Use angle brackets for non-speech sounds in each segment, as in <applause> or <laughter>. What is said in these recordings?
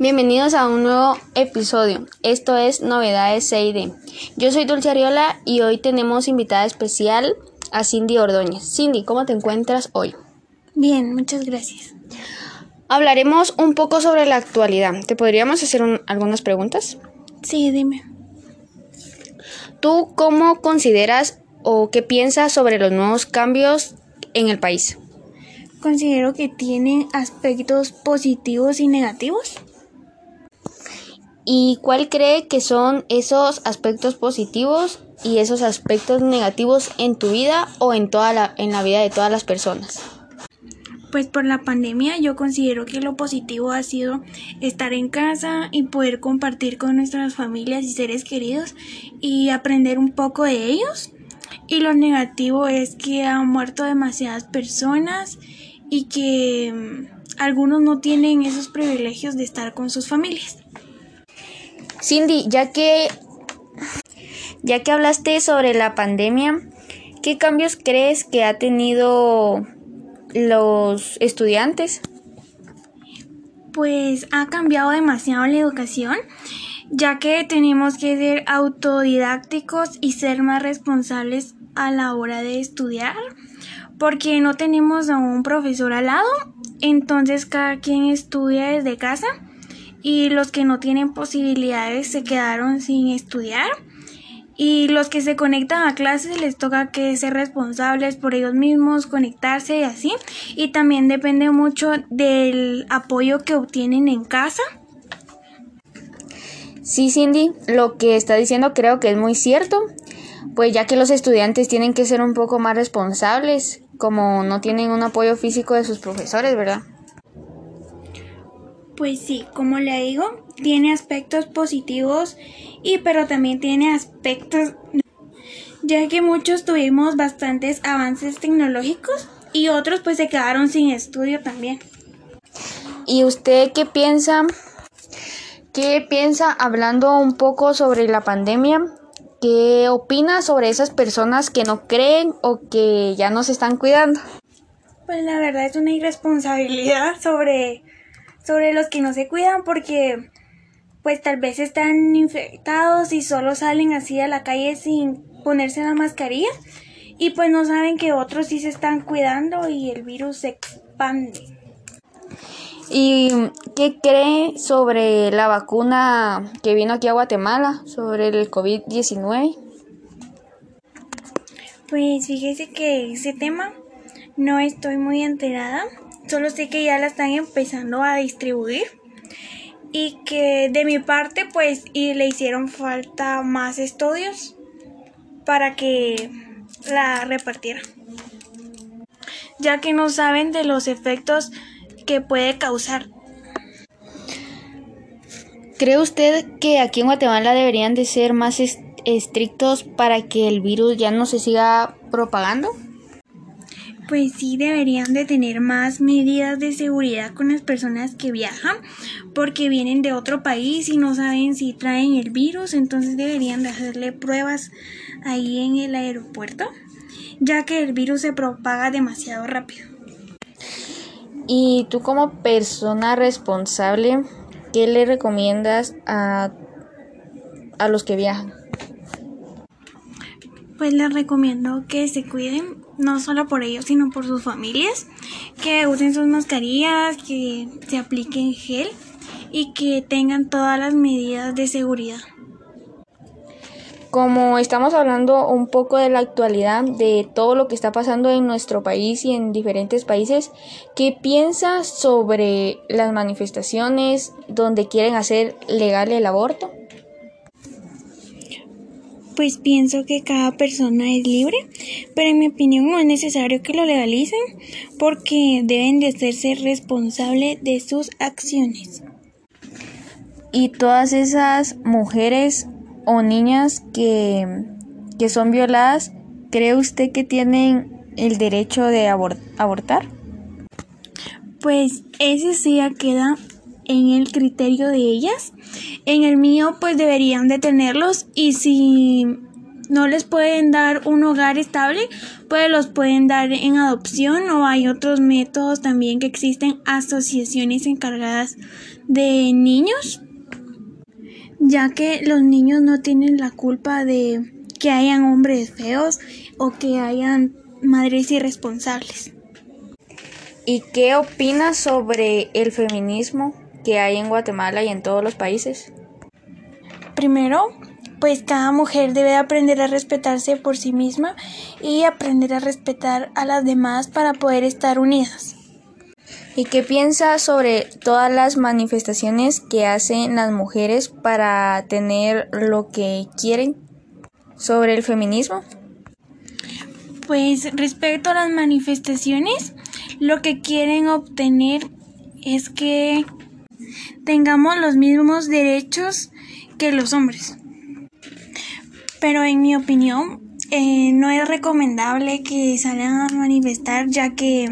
Bienvenidos a un nuevo episodio. Esto es Novedades CID. Yo soy Dulce Ariola y hoy tenemos invitada especial a Cindy Ordóñez. Cindy, ¿cómo te encuentras hoy? Bien, muchas gracias. Hablaremos un poco sobre la actualidad. ¿Te podríamos hacer algunas preguntas? Sí, dime. ¿Tú cómo consideras o qué piensas sobre los nuevos cambios en el país? Considero que tienen aspectos positivos y negativos. ¿Y cuál cree que son esos aspectos positivos y esos aspectos negativos en tu vida o en toda la, en la vida de todas las personas? Pues por la pandemia yo considero que lo positivo ha sido estar en casa y poder compartir con nuestras familias y seres queridos y aprender un poco de ellos. Y lo negativo es que han muerto demasiadas personas y que mm, algunos no tienen esos privilegios de estar con sus familias. Cindy, ya que ya que hablaste sobre la pandemia, ¿qué cambios crees que ha tenido los estudiantes? Pues ha cambiado demasiado la educación, ya que tenemos que ser autodidácticos y ser más responsables a la hora de estudiar, porque no tenemos a un profesor al lado, entonces cada quien estudia desde casa y los que no tienen posibilidades se quedaron sin estudiar y los que se conectan a clases les toca que ser responsables por ellos mismos, conectarse y así. Y también depende mucho del apoyo que obtienen en casa. Sí, Cindy, lo que está diciendo creo que es muy cierto, pues ya que los estudiantes tienen que ser un poco más responsables, como no tienen un apoyo físico de sus profesores, ¿verdad? Pues sí, como le digo, tiene aspectos positivos y pero también tiene aspectos ya que muchos tuvimos bastantes avances tecnológicos y otros pues se quedaron sin estudio también. ¿Y usted qué piensa? ¿Qué piensa hablando un poco sobre la pandemia? ¿Qué opina sobre esas personas que no creen o que ya no se están cuidando? Pues la verdad es una irresponsabilidad sobre sobre los que no se cuidan porque pues tal vez están infectados y solo salen así a la calle sin ponerse la mascarilla y pues no saben que otros sí se están cuidando y el virus se expande. ¿Y qué cree sobre la vacuna que vino aquí a Guatemala, sobre el COVID-19? Pues fíjese que ese tema no estoy muy enterada. Solo sé que ya la están empezando a distribuir y que de mi parte pues y le hicieron falta más estudios para que la repartiera. Ya que no saben de los efectos que puede causar. ¿Cree usted que aquí en Guatemala deberían de ser más estrictos para que el virus ya no se siga propagando? Pues sí deberían de tener más medidas de seguridad con las personas que viajan porque vienen de otro país y no saben si traen el virus, entonces deberían de hacerle pruebas ahí en el aeropuerto, ya que el virus se propaga demasiado rápido. Y tú como persona responsable, ¿qué le recomiendas a, a los que viajan? Pues les recomiendo que se cuiden no solo por ellos, sino por sus familias, que usen sus mascarillas, que se apliquen gel y que tengan todas las medidas de seguridad. Como estamos hablando un poco de la actualidad, de todo lo que está pasando en nuestro país y en diferentes países, ¿qué piensas sobre las manifestaciones donde quieren hacer legal el aborto? Pues pienso que cada persona es libre, pero en mi opinión no es necesario que lo legalicen porque deben de hacerse responsables de sus acciones. Y todas esas mujeres o niñas que, que son violadas, ¿cree usted que tienen el derecho de abortar? Pues ese sí ya queda en el criterio de ellas. En el mío pues deberían detenerlos y si no les pueden dar un hogar estable, pues los pueden dar en adopción o hay otros métodos también que existen asociaciones encargadas de niños, ya que los niños no tienen la culpa de que hayan hombres feos o que hayan madres irresponsables. ¿Y qué opinas sobre el feminismo que hay en Guatemala y en todos los países? Primero, pues cada mujer debe aprender a respetarse por sí misma y aprender a respetar a las demás para poder estar unidas. ¿Y qué piensas sobre todas las manifestaciones que hacen las mujeres para tener lo que quieren sobre el feminismo? Pues respecto a las manifestaciones, lo que quieren obtener es que tengamos los mismos derechos que los hombres. Pero en mi opinión, eh, no es recomendable que salgan a manifestar ya que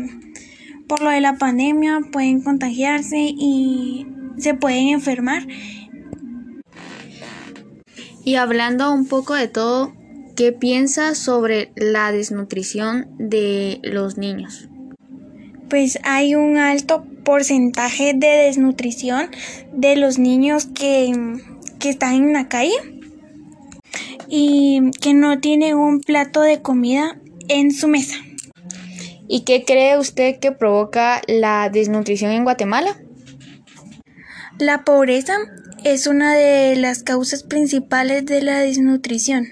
por lo de la pandemia pueden contagiarse y se pueden enfermar. Y hablando un poco de todo, ¿qué piensas sobre la desnutrición de los niños? Pues hay un alto porcentaje de desnutrición de los niños que, que están en la calle y que no tiene un plato de comida en su mesa. ¿Y qué cree usted que provoca la desnutrición en Guatemala? La pobreza es una de las causas principales de la desnutrición.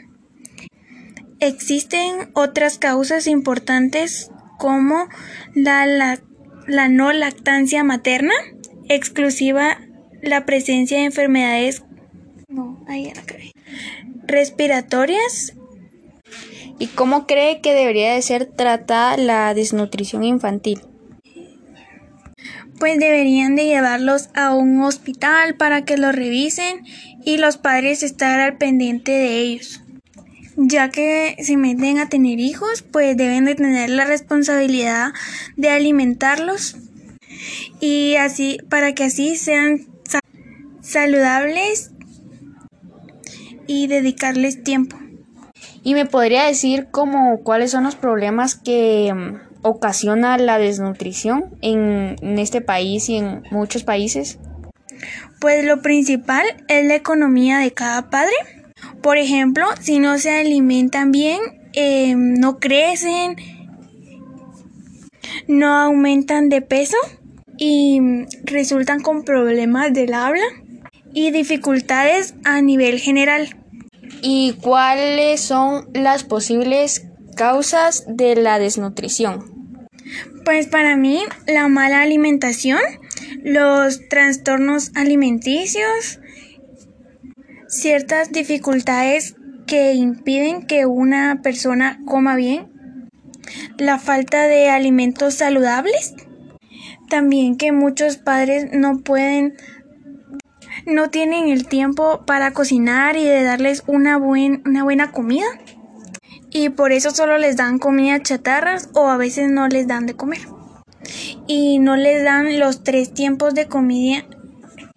Existen otras causas importantes como la, la, no lactancia materna, exclusiva la presencia de enfermedades no, ahí respiratorias. ¿Y cómo cree que debería de ser tratada la desnutrición infantil? Pues deberían de llevarlos a un hospital para que los revisen y los padres estar al pendiente de ellos. Ya que si meten a tener hijos, pues deben de tener la responsabilidad de alimentarlos y así para que así sean saludables y dedicarles tiempo. ¿Y me podría decir cómo cuáles son los problemas que mm, ocasiona la desnutrición en, en este país y en muchos países? Pues lo principal es la economía de cada padre. Por ejemplo, si no se alimentan bien, em, no crecen, no aumentan de peso y resultan con problemas del habla y dificultades a nivel general. ¿Y cuáles son las posibles causas de la desnutrición? Pues para mí, la mala alimentación, los trastornos alimenticios, ciertas dificultades que impiden que una persona coma bien, la falta de alimentos saludables, también que muchos padres no pueden no tienen el tiempo para cocinar y de darles una, una buena comida. Y por eso solo les dan comida chatarras o a veces no les dan de comer. Y no les dan los tres tiempos de comida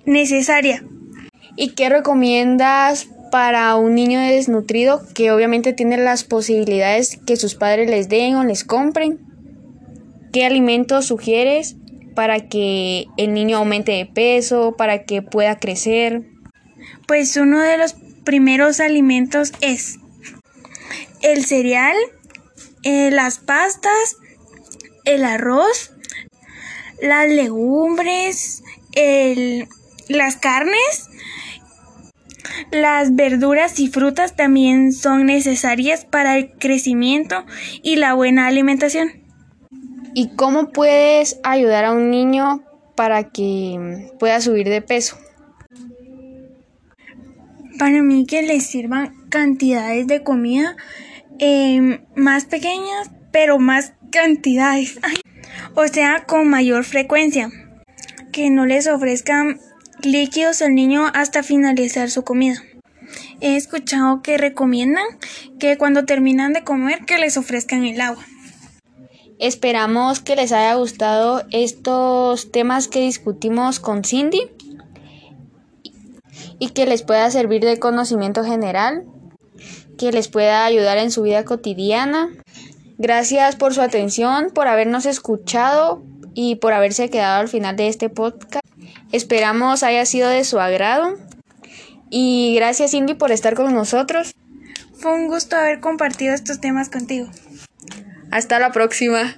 necesaria. ¿Y qué recomiendas para un niño desnutrido que obviamente tiene las posibilidades que sus padres les den o les compren? ¿Qué alimentos sugieres para que el niño aumente de peso, para que pueda crecer? Pues uno de los primeros alimentos es el cereal, eh, las pastas, el arroz, las legumbres, las carnes, las verduras y frutas también son necesarias para el crecimiento y la buena alimentación. ¿Y cómo puedes ayudar a un niño para que pueda subir de peso? Para mí que les sirvan cantidades de comida em, más pequeñas, pero más cantidades. <laughs> O sea, con mayor frecuencia. Que no les ofrezcan líquidos al niño hasta finalizar su comida. He escuchado que recomiendan que cuando terminan de comer que les ofrezcan el agua. Esperamos que les haya gustado estos temas que discutimos con Cindy y que les pueda servir de conocimiento general que les pueda ayudar en su vida cotidiana. Gracias por su atención, por habernos escuchado y por haberse quedado al final de este podcast. Esperamos haya sido de su agrado. Y gracias Cindy por estar con nosotros. Fue un gusto haber compartido estos temas contigo. Hasta la próxima.